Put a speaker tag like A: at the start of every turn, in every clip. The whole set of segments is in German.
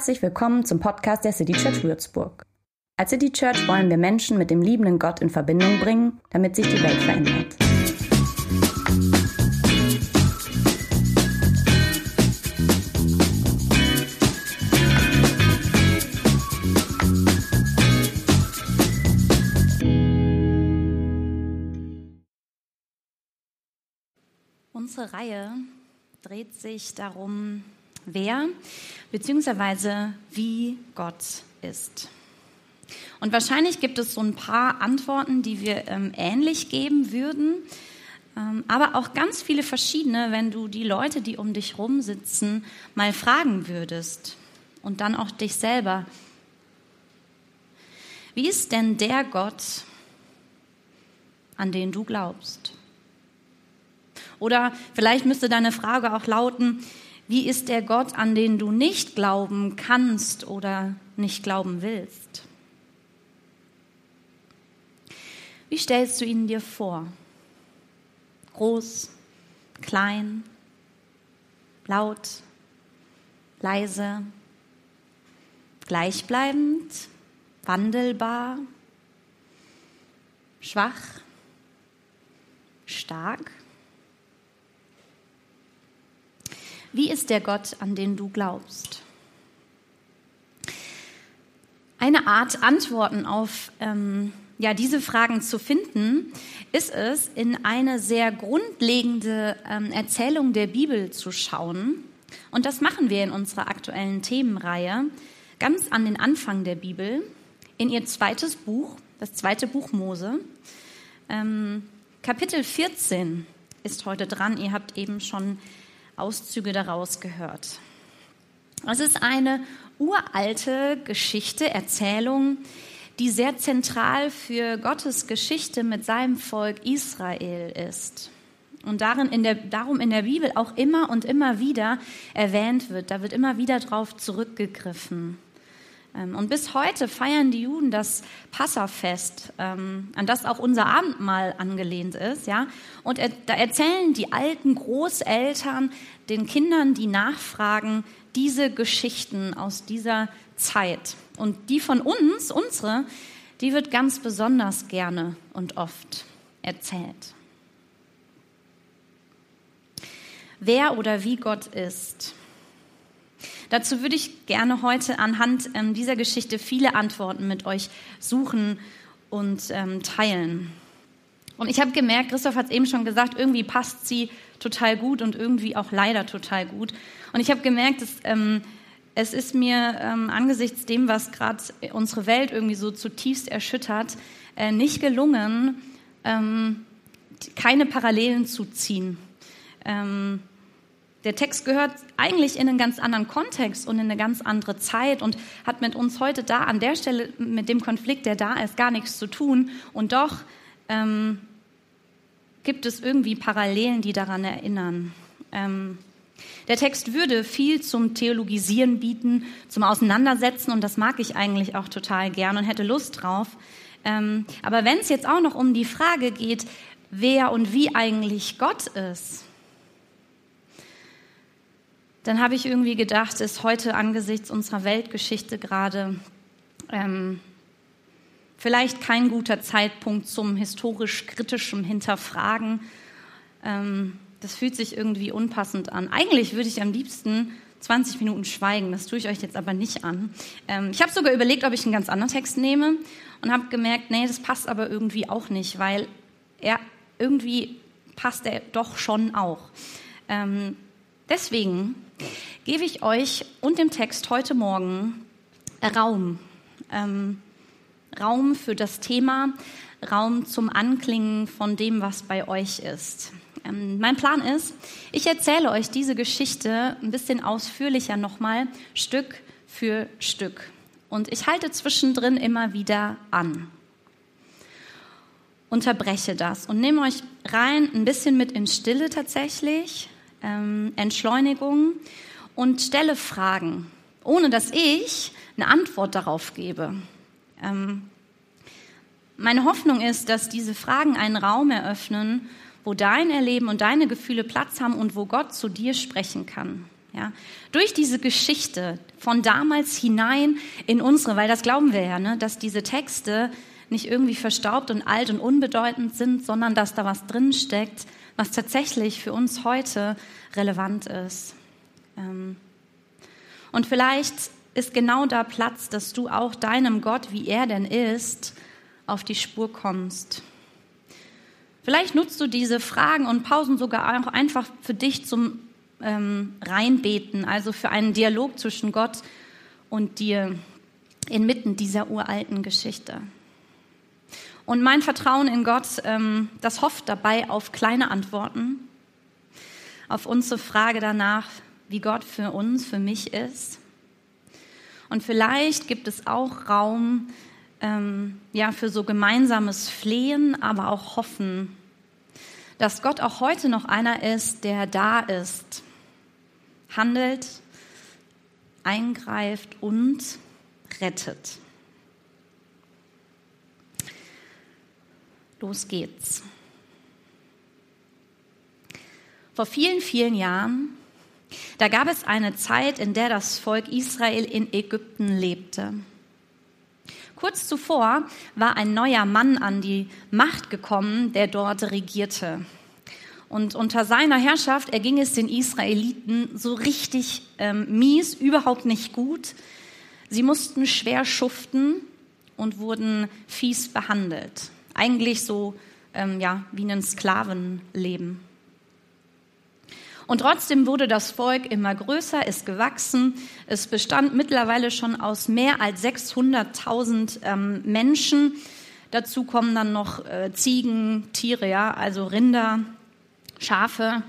A: Herzlich willkommen zum Podcast der City Church Würzburg. Als City Church wollen wir Menschen mit dem liebenden Gott in Verbindung bringen, damit sich die Welt verändert.
B: Unsere Reihe dreht sich darum, wer bzw. wie Gott ist. Und wahrscheinlich gibt es so ein paar Antworten, die wir ähm, ähnlich geben würden, ähm, aber auch ganz viele verschiedene, wenn du die Leute, die um dich rum sitzen, mal fragen würdest und dann auch dich selber. Wie ist denn der Gott, an den du glaubst? Oder vielleicht müsste deine Frage auch lauten, wie ist der Gott, an den du nicht glauben kannst oder nicht glauben willst? Wie stellst du ihn dir vor? Groß, klein, laut, leise, gleichbleibend, wandelbar, schwach, stark? Wie ist der Gott, an den du glaubst? Eine Art Antworten auf ähm, ja, diese Fragen zu finden, ist es, in eine sehr grundlegende ähm, Erzählung der Bibel zu schauen. Und das machen wir in unserer aktuellen Themenreihe ganz an den Anfang der Bibel, in ihr zweites Buch, das zweite Buch Mose. Ähm, Kapitel 14 ist heute dran. Ihr habt eben schon Auszüge daraus gehört. Es ist eine uralte Geschichte, Erzählung, die sehr zentral für Gottes Geschichte mit seinem Volk Israel ist. Und darin in der, darum in der Bibel auch immer und immer wieder erwähnt wird. Da wird immer wieder darauf zurückgegriffen. Ähm, und bis heute feiern die Juden das Passafest, ähm, an das auch unser Abendmahl angelehnt ist. Und da erzählen die alten Großeltern den Kindern, die nachfragen, diese Geschichten aus dieser Zeit. Und die von uns, unsere, die wird ganz besonders gerne und oft erzählt. Wer oder wie Gott ist. Dazu würde ich gerne heute anhand ähm, dieser Geschichte viele Antworten mit euch suchen und ähm, teilen. Und ich habe gemerkt, Christoph hat es eben schon gesagt, irgendwie passt sie total gut und irgendwie auch leider total gut. Und ich habe gemerkt, dass, ähm, es ist mir ähm, angesichts dem, was gerade unsere Welt irgendwie so zutiefst erschüttert, äh, nicht gelungen, ähm, keine Parallelen zu ziehen. Ähm, der Text gehört eigentlich in einen ganz anderen Kontext und in eine ganz andere Zeit und hat mit uns heute da an der Stelle, mit dem Konflikt, der da ist, gar nichts zu tun. Und doch ähm, gibt es irgendwie Parallelen, die daran erinnern. Ähm, der Text würde viel zum Theologisieren bieten, zum Auseinandersetzen und das mag ich eigentlich auch total gern und hätte Lust drauf. Ähm, aber wenn es jetzt auch noch um die Frage geht, wer und wie eigentlich Gott ist, dann habe ich irgendwie gedacht, ist heute angesichts unserer Weltgeschichte gerade ähm, vielleicht kein guter Zeitpunkt zum historisch kritischen Hinterfragen. Ähm, das fühlt sich irgendwie unpassend an. Eigentlich würde ich am liebsten 20 Minuten schweigen, das tue ich euch jetzt aber nicht an. Ähm, ich habe sogar überlegt, ob ich einen ganz anderen Text nehme und habe gemerkt, nee, das passt aber irgendwie auch nicht, weil er irgendwie passt er doch schon auch. Ähm, deswegen gebe ich euch und dem Text heute Morgen Raum. Ähm, Raum für das Thema, Raum zum Anklingen von dem, was bei euch ist. Ähm, mein Plan ist, ich erzähle euch diese Geschichte ein bisschen ausführlicher nochmal, Stück für Stück. Und ich halte zwischendrin immer wieder an. Unterbreche das und nehme euch rein ein bisschen mit in Stille tatsächlich, ähm, Entschleunigung und stelle Fragen, ohne dass ich eine Antwort darauf gebe. Ähm, meine Hoffnung ist, dass diese Fragen einen Raum eröffnen, wo dein Erleben und deine Gefühle Platz haben und wo Gott zu dir sprechen kann. Ja, durch diese Geschichte von damals hinein in unsere, weil das glauben wir ja, ne, dass diese Texte nicht irgendwie verstaubt und alt und unbedeutend sind, sondern dass da was drin steckt, was tatsächlich für uns heute relevant ist. Ähm, und vielleicht ist genau da Platz, dass du auch deinem Gott, wie er denn ist, auf die Spur kommst. Vielleicht nutzt du diese Fragen und Pausen sogar auch einfach für dich zum ähm, Reinbeten, also für einen Dialog zwischen Gott und dir inmitten dieser uralten Geschichte. Und mein Vertrauen in Gott, ähm, das hofft dabei auf kleine Antworten, auf unsere Frage danach, wie Gott für uns, für mich ist. Und vielleicht gibt es auch Raum ähm, ja, für so gemeinsames Flehen, aber auch Hoffen, dass Gott auch heute noch einer ist, der da ist, handelt, eingreift und rettet. Los geht's. Vor vielen, vielen Jahren, da gab es eine Zeit, in der das Volk Israel in Ägypten lebte. Kurz zuvor war ein neuer Mann an die Macht gekommen, der dort regierte. Und unter seiner Herrschaft erging es den Israeliten so richtig ähm, mies, überhaupt nicht gut. Sie mussten schwer schuften und wurden fies behandelt. Eigentlich so ähm, ja, wie ein Sklavenleben. Und trotzdem wurde das Volk immer größer, ist gewachsen. Es bestand mittlerweile schon aus mehr als 600.000 ähm, Menschen. Dazu kommen dann noch äh, Ziegen, Tiere, ja, also Rinder, Schafe.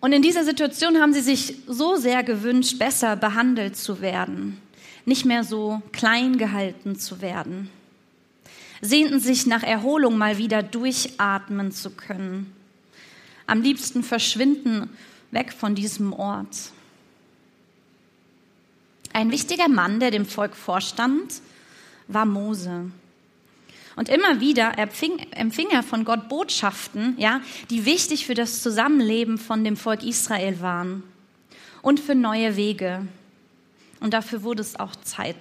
B: Und in dieser Situation haben sie sich so sehr gewünscht, besser behandelt zu werden, nicht mehr so klein gehalten zu werden, sehnten sich nach Erholung mal wieder durchatmen zu können, am liebsten verschwinden weg von diesem Ort. Ein wichtiger Mann, der dem Volk vorstand, war Mose. Und immer wieder empfing, empfing er von Gott Botschaften, ja, die wichtig für das Zusammenleben von dem Volk Israel waren und für neue Wege. Und dafür wurde es auch Zeit.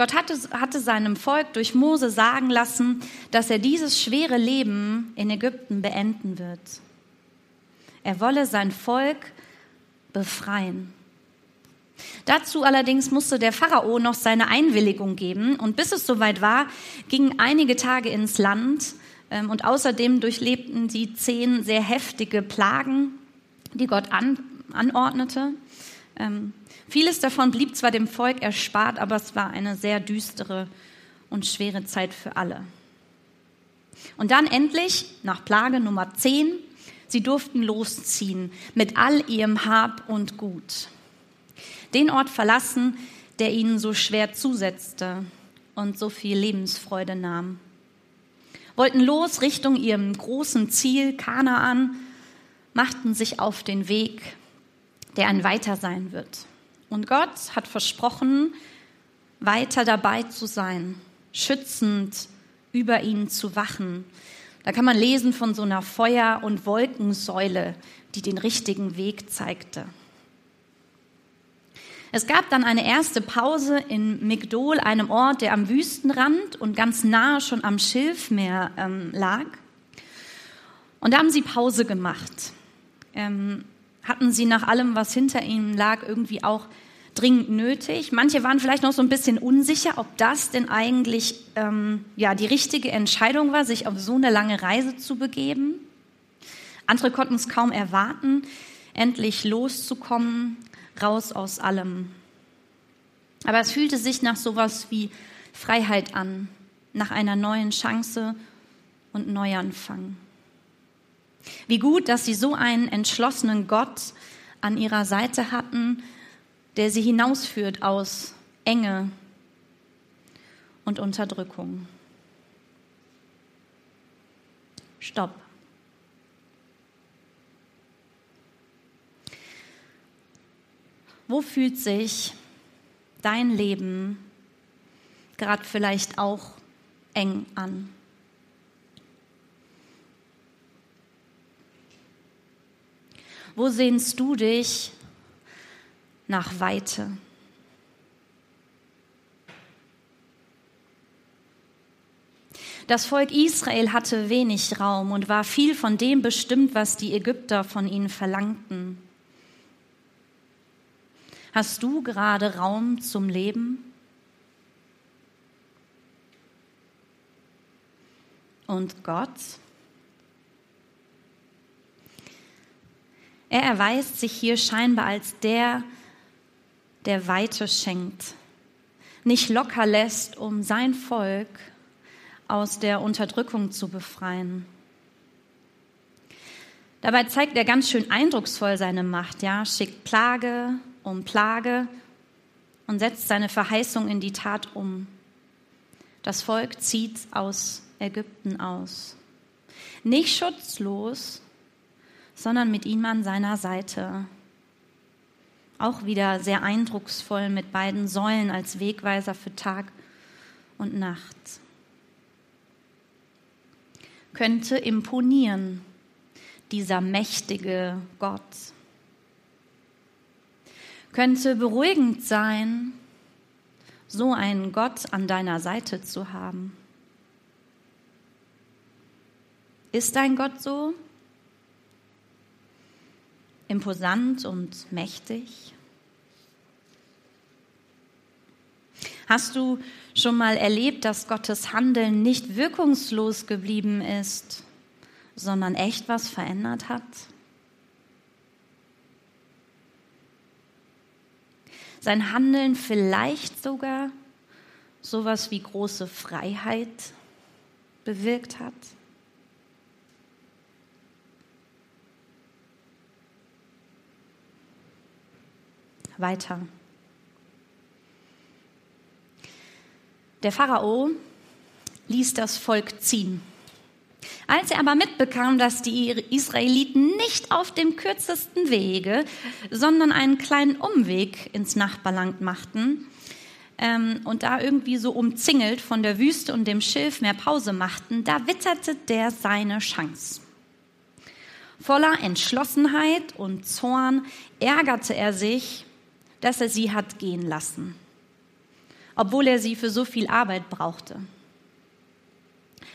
B: Gott hatte, hatte seinem Volk durch Mose sagen lassen, dass er dieses schwere Leben in Ägypten beenden wird. Er wolle sein Volk befreien. Dazu allerdings musste der Pharao noch seine Einwilligung geben und bis es soweit war, gingen einige Tage ins Land ähm, und außerdem durchlebten sie zehn sehr heftige Plagen, die Gott an, anordnete. Vieles davon blieb zwar dem Volk erspart, aber es war eine sehr düstere und schwere Zeit für alle. Und dann endlich, nach Plage Nummer 10, sie durften losziehen mit all ihrem Hab und Gut den Ort verlassen, der ihnen so schwer zusetzte und so viel Lebensfreude nahm. Wollten los Richtung ihrem großen Ziel Kanaan, machten sich auf den Weg, der ein weiter sein wird. Und Gott hat versprochen, weiter dabei zu sein, schützend über ihnen zu wachen. Da kann man lesen von so einer Feuer- und Wolkensäule, die den richtigen Weg zeigte. Es gab dann eine erste Pause in Migdol, einem Ort, der am Wüstenrand und ganz nah schon am Schilfmeer ähm, lag. Und da haben sie Pause gemacht. Ähm, hatten sie nach allem, was hinter ihnen lag, irgendwie auch dringend nötig. Manche waren vielleicht noch so ein bisschen unsicher, ob das denn eigentlich ähm, ja, die richtige Entscheidung war, sich auf so eine lange Reise zu begeben. Andere konnten es kaum erwarten, endlich loszukommen, raus aus allem. Aber es fühlte sich nach sowas wie Freiheit an, nach einer neuen Chance und Neuanfang. Wie gut, dass sie so einen entschlossenen Gott an ihrer Seite hatten, der sie hinausführt aus Enge und Unterdrückung. Stopp. Wo fühlt sich dein Leben gerade vielleicht auch eng an? Wo sehnst du dich nach Weite? Das Volk Israel hatte wenig Raum und war viel von dem bestimmt, was die Ägypter von ihnen verlangten. Hast du gerade Raum zum Leben? Und Gott? Er erweist sich hier scheinbar als der, der Weite schenkt, nicht locker lässt, um sein Volk aus der Unterdrückung zu befreien. Dabei zeigt er ganz schön eindrucksvoll seine Macht, ja, schickt Plage um Plage und setzt seine Verheißung in die Tat um. Das Volk zieht aus Ägypten aus. Nicht schutzlos, sondern mit ihm an seiner Seite. Auch wieder sehr eindrucksvoll mit beiden Säulen als Wegweiser für Tag und Nacht könnte imponieren, dieser mächtige Gott. Könnte beruhigend sein, so einen Gott an deiner Seite zu haben. Ist dein Gott so? Imposant und mächtig? Hast du schon mal erlebt, dass Gottes Handeln nicht wirkungslos geblieben ist, sondern echt was verändert hat? Sein Handeln vielleicht sogar sowas wie große Freiheit bewirkt hat? Weiter. Der Pharao ließ das Volk ziehen. Als er aber mitbekam, dass die Israeliten nicht auf dem kürzesten Wege, sondern einen kleinen Umweg ins Nachbarland machten ähm, und da irgendwie so umzingelt von der Wüste und dem Schilf mehr Pause machten, da witterte der seine Chance. Voller Entschlossenheit und Zorn ärgerte er sich, dass er sie hat gehen lassen obwohl er sie für so viel Arbeit brauchte.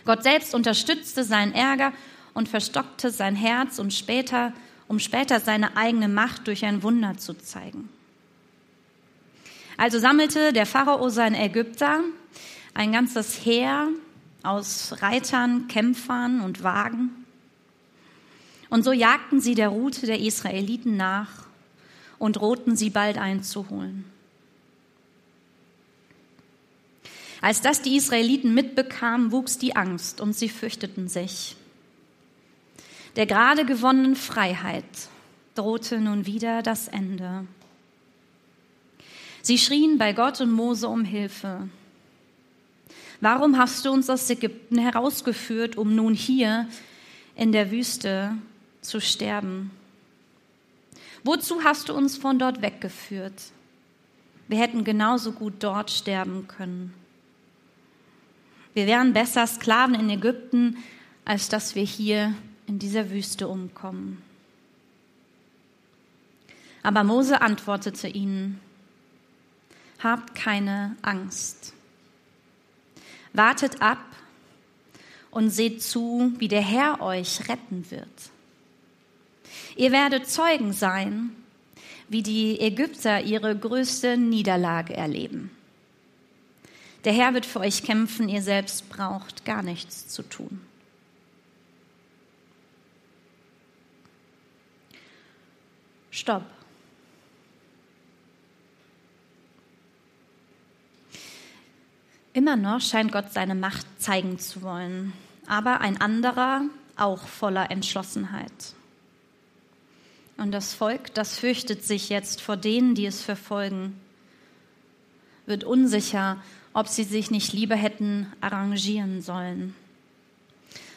B: Gott selbst unterstützte seinen Ärger und verstockte sein Herz, um später, um später seine eigene Macht durch ein Wunder zu zeigen. Also sammelte der Pharao seine Ägypter, ein ganzes Heer aus Reitern, Kämpfern und Wagen. Und so jagten sie der Route der Israeliten nach und drohten sie bald einzuholen. Als das die Israeliten mitbekamen, wuchs die Angst und sie fürchteten sich. Der gerade gewonnenen Freiheit drohte nun wieder das Ende. Sie schrien bei Gott und Mose um Hilfe. Warum hast du uns aus Ägypten herausgeführt, um nun hier in der Wüste zu sterben? Wozu hast du uns von dort weggeführt? Wir hätten genauso gut dort sterben können. Wir wären besser Sklaven in Ägypten, als dass wir hier in dieser Wüste umkommen. Aber Mose antwortete ihnen, Habt keine Angst. Wartet ab und seht zu, wie der Herr euch retten wird. Ihr werdet Zeugen sein, wie die Ägypter ihre größte Niederlage erleben. Der Herr wird für euch kämpfen, ihr selbst braucht gar nichts zu tun. Stopp. Immer noch scheint Gott seine Macht zeigen zu wollen, aber ein anderer auch voller Entschlossenheit. Und das Volk, das fürchtet sich jetzt vor denen, die es verfolgen, wird unsicher ob sie sich nicht lieber hätten arrangieren sollen.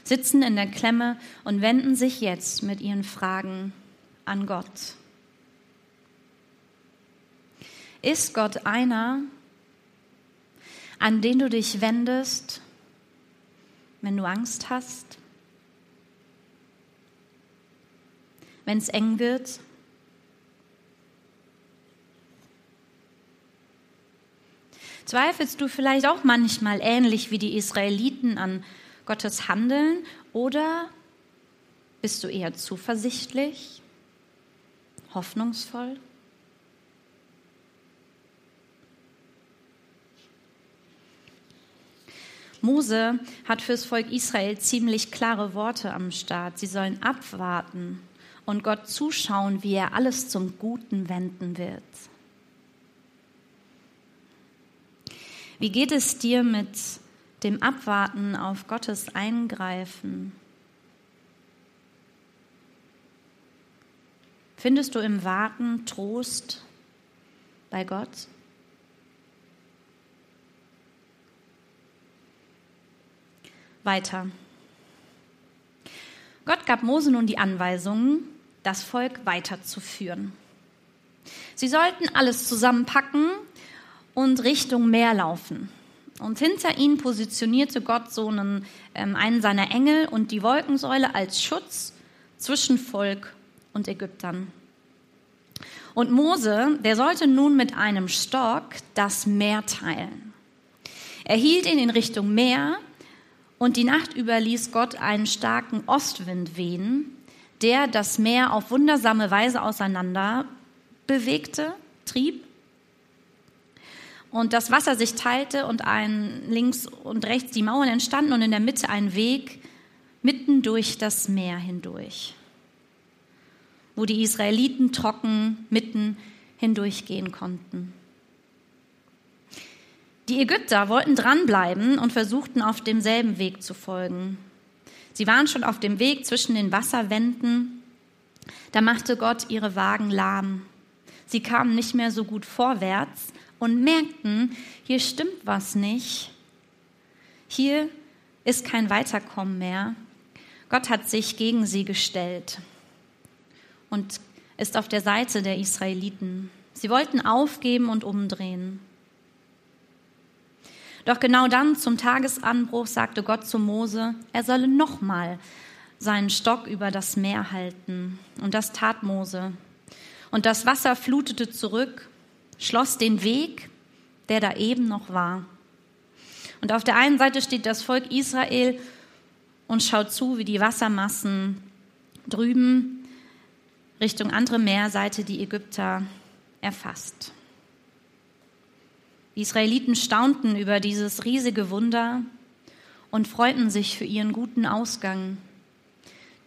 B: Sitzen in der Klemme und wenden sich jetzt mit ihren Fragen an Gott. Ist Gott einer, an den du dich wendest, wenn du Angst hast? Wenn es eng wird? Zweifelst du vielleicht auch manchmal ähnlich wie die Israeliten an Gottes Handeln oder bist du eher zuversichtlich, hoffnungsvoll? Mose hat fürs Volk Israel ziemlich klare Worte am Start. Sie sollen abwarten und Gott zuschauen, wie er alles zum Guten wenden wird. Wie geht es dir mit dem Abwarten auf Gottes Eingreifen? Findest du im Warten Trost bei Gott? Weiter. Gott gab Mose nun die Anweisungen, das Volk weiterzuführen. Sie sollten alles zusammenpacken und Richtung Meer laufen. Und hinter ihnen positionierte Gott so einen, ähm, einen seiner Engel und die Wolkensäule als Schutz zwischen Volk und Ägyptern. Und Mose, der sollte nun mit einem Stock das Meer teilen. Er hielt ihn in Richtung Meer und die Nacht über ließ Gott einen starken Ostwind wehen, der das Meer auf wundersame Weise auseinander bewegte, trieb und das Wasser sich teilte und ein links und rechts die Mauern entstanden und in der Mitte ein Weg mitten durch das Meer hindurch, wo die Israeliten trocken mitten hindurchgehen konnten. Die Ägypter wollten dranbleiben und versuchten auf demselben Weg zu folgen. Sie waren schon auf dem Weg zwischen den Wasserwänden. Da machte Gott ihre Wagen lahm. Sie kamen nicht mehr so gut vorwärts und merkten, hier stimmt was nicht. Hier ist kein Weiterkommen mehr. Gott hat sich gegen sie gestellt und ist auf der Seite der Israeliten. Sie wollten aufgeben und umdrehen. Doch genau dann zum Tagesanbruch sagte Gott zu Mose, er solle nochmal seinen Stock über das Meer halten. Und das tat Mose. Und das Wasser flutete zurück schloss den Weg, der da eben noch war. Und auf der einen Seite steht das Volk Israel und schaut zu, wie die Wassermassen drüben Richtung andere Meerseite die Ägypter erfasst. Die Israeliten staunten über dieses riesige Wunder und freuten sich für ihren guten Ausgang,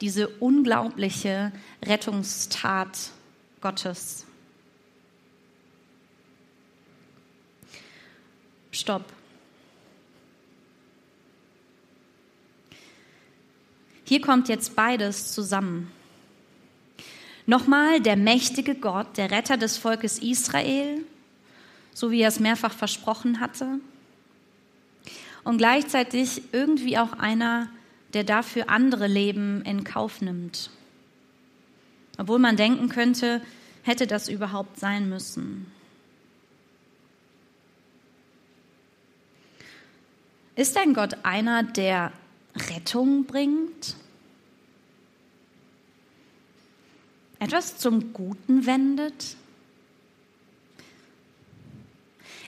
B: diese unglaubliche Rettungstat Gottes. Stopp. Hier kommt jetzt beides zusammen. Nochmal der mächtige Gott, der Retter des Volkes Israel, so wie er es mehrfach versprochen hatte. Und gleichzeitig irgendwie auch einer, der dafür andere Leben in Kauf nimmt. Obwohl man denken könnte, hätte das überhaupt sein müssen. Ist ein Gott einer, der Rettung bringt? Etwas zum Guten wendet?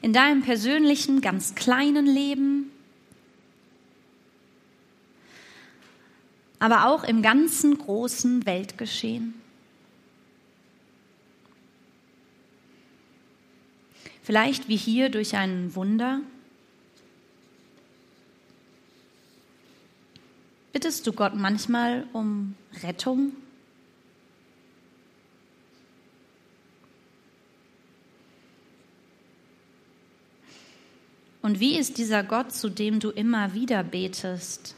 B: In deinem persönlichen, ganz kleinen Leben? Aber auch im ganzen großen Weltgeschehen? Vielleicht wie hier durch ein Wunder? Bittest du Gott manchmal um Rettung? Und wie ist dieser Gott, zu dem du immer wieder betest?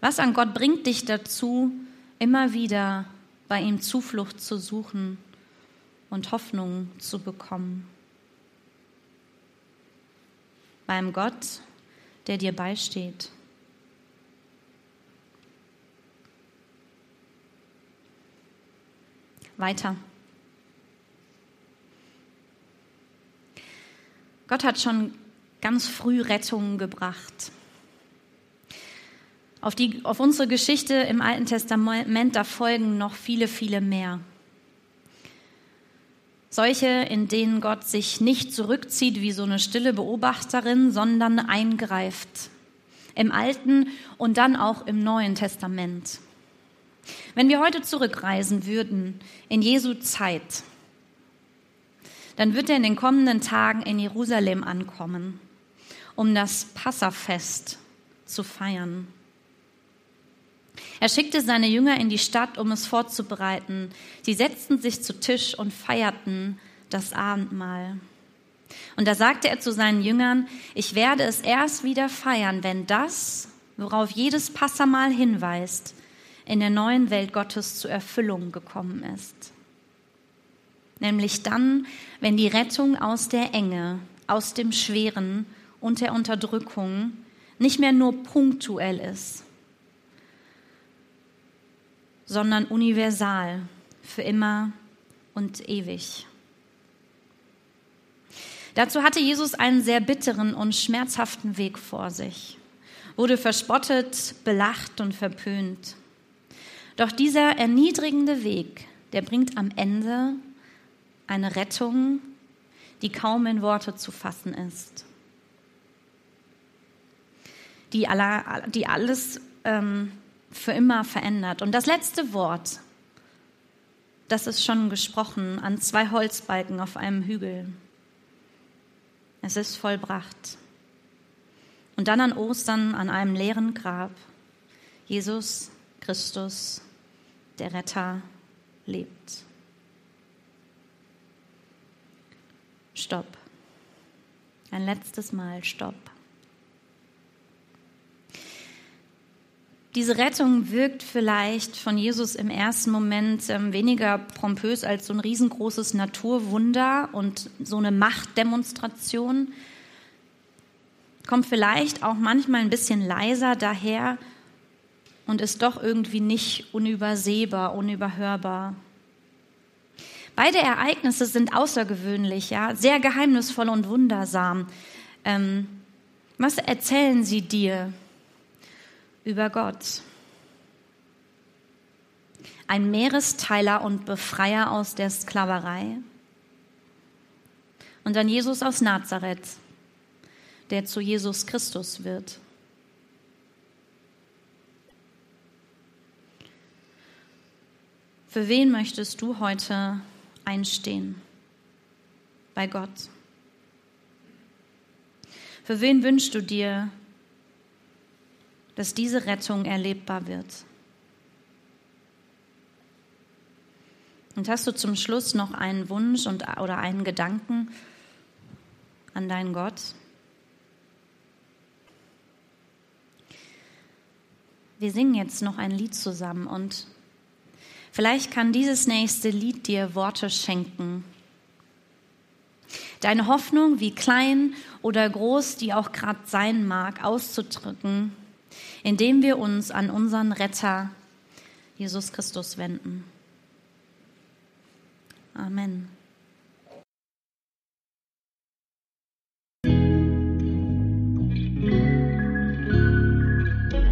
B: Was an Gott bringt dich dazu, immer wieder bei ihm Zuflucht zu suchen und Hoffnung zu bekommen? Beim Gott, der dir beisteht. weiter. Gott hat schon ganz früh Rettungen gebracht. Auf, die, auf unsere Geschichte im Alten Testament, da folgen noch viele, viele mehr. Solche, in denen Gott sich nicht zurückzieht wie so eine stille Beobachterin, sondern eingreift. Im Alten und dann auch im Neuen Testament. Wenn wir heute zurückreisen würden in Jesu Zeit, dann wird er in den kommenden Tagen in Jerusalem ankommen, um das Passafest zu feiern. Er schickte seine Jünger in die Stadt, um es vorzubereiten. Sie setzten sich zu Tisch und feierten das Abendmahl. Und da sagte er zu seinen Jüngern, ich werde es erst wieder feiern, wenn das, worauf jedes Passamal hinweist, in der neuen Welt Gottes zur Erfüllung gekommen ist. Nämlich dann, wenn die Rettung aus der Enge, aus dem Schweren und der Unterdrückung nicht mehr nur punktuell ist, sondern universal, für immer und ewig. Dazu hatte Jesus einen sehr bitteren und schmerzhaften Weg vor sich, wurde verspottet, belacht und verpönt. Doch dieser erniedrigende Weg, der bringt am Ende eine Rettung, die kaum in Worte zu fassen ist, die, alles ähm, für immer verändert. Und das letzte Wort, das ist schon gesprochen an zwei Holzbalken auf einem Hügel. Es ist vollbracht. Und dann an Ostern an einem leeren Grab. Jesus Christus, der Retter, lebt. Stopp. Ein letztes Mal Stopp. Diese Rettung wirkt vielleicht von Jesus im ersten Moment ähm, weniger pompös als so ein riesengroßes Naturwunder und so eine Machtdemonstration. Kommt vielleicht auch manchmal ein bisschen leiser daher und ist doch irgendwie nicht unübersehbar, unüberhörbar. Beide Ereignisse sind außergewöhnlich, ja, sehr geheimnisvoll und wundersam. Ähm, was erzählen sie dir? über Gott. Ein Meeresteiler und Befreier aus der Sklaverei. Und dann Jesus aus Nazareth, der zu Jesus Christus wird. Für wen möchtest du heute einstehen? Bei Gott. Für wen wünschst du dir dass diese Rettung erlebbar wird. Und hast du zum Schluss noch einen Wunsch und, oder einen Gedanken an deinen Gott? Wir singen jetzt noch ein Lied zusammen und vielleicht kann dieses nächste Lied dir Worte schenken. Deine Hoffnung, wie klein oder groß die auch gerade sein mag, auszudrücken indem wir uns an unseren Retter Jesus Christus wenden. Amen.